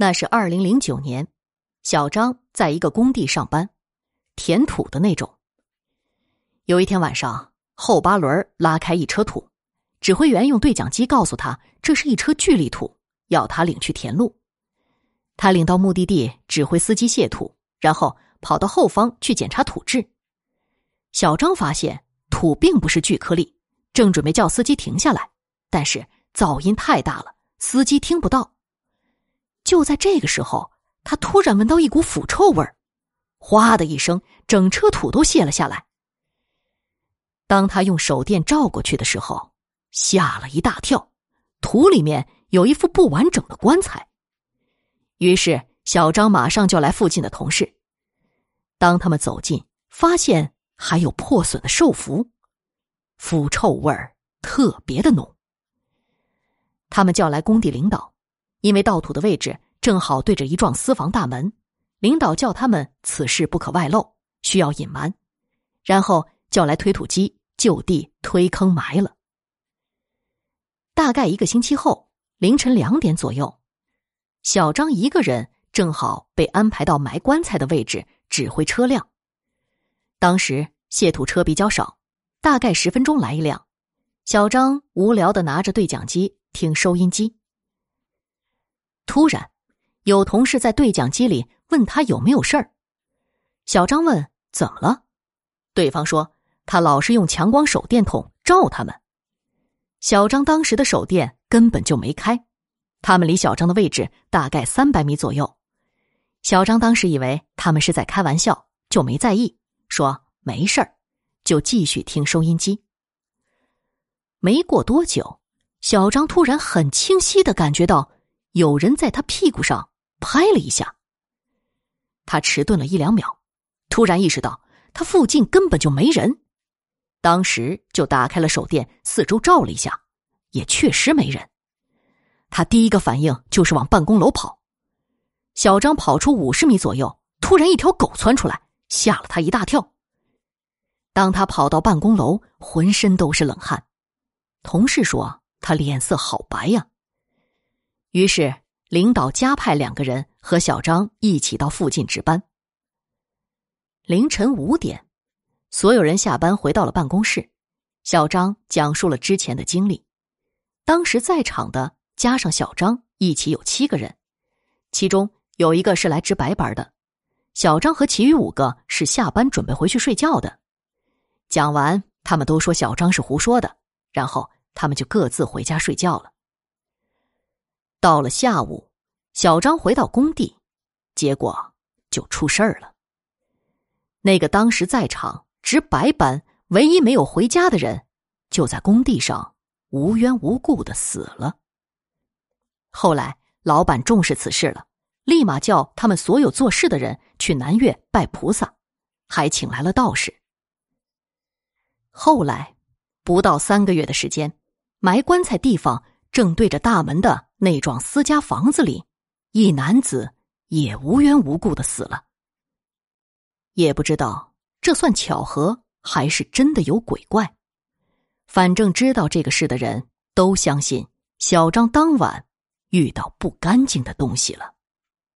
那是二零零九年，小张在一个工地上班，填土的那种。有一天晚上，后八轮拉开一车土，指挥员用对讲机告诉他，这是一车巨力土，要他领去填路。他领到目的地，指挥司机卸土，然后跑到后方去检查土质。小张发现土并不是巨颗粒，正准备叫司机停下来，但是噪音太大了，司机听不到。就在这个时候，他突然闻到一股腐臭味儿，哗的一声，整车土都卸了下来。当他用手电照过去的时候，吓了一大跳，土里面有一副不完整的棺材。于是小张马上叫来附近的同事，当他们走近，发现还有破损的寿服，腐臭味儿特别的浓。他们叫来工地领导。因为盗土的位置正好对着一幢私房大门，领导叫他们此事不可外露，需要隐瞒，然后叫来推土机就地推坑埋了。大概一个星期后，凌晨两点左右，小张一个人正好被安排到埋棺材的位置指挥车辆。当时卸土车比较少，大概十分钟来一辆。小张无聊的拿着对讲机听收音机。突然，有同事在对讲机里问他有没有事儿。小张问：“怎么了？”对方说：“他老是用强光手电筒照他们。”小张当时的手电根本就没开，他们离小张的位置大概三百米左右。小张当时以为他们是在开玩笑，就没在意，说没事儿，就继续听收音机。没过多久，小张突然很清晰的感觉到。有人在他屁股上拍了一下，他迟钝了一两秒，突然意识到他附近根本就没人，当时就打开了手电，四周照了一下，也确实没人。他第一个反应就是往办公楼跑。小张跑出五十米左右，突然一条狗窜出来，吓了他一大跳。当他跑到办公楼，浑身都是冷汗，同事说他脸色好白呀。于是，领导加派两个人和小张一起到附近值班。凌晨五点，所有人下班回到了办公室。小张讲述了之前的经历。当时在场的加上小张一起有七个人，其中有一个是来值白班的。小张和其余五个是下班准备回去睡觉的。讲完，他们都说小张是胡说的，然后他们就各自回家睡觉了。到了下午，小张回到工地，结果就出事儿了。那个当时在场值白班、唯一没有回家的人，就在工地上无缘无故的死了。后来老板重视此事了，立马叫他们所有做事的人去南岳拜菩萨，还请来了道士。后来不到三个月的时间，埋棺材地方。正对着大门的那幢私家房子里，一男子也无缘无故的死了。也不知道这算巧合还是真的有鬼怪。反正知道这个事的人都相信，小张当晚遇到不干净的东西了。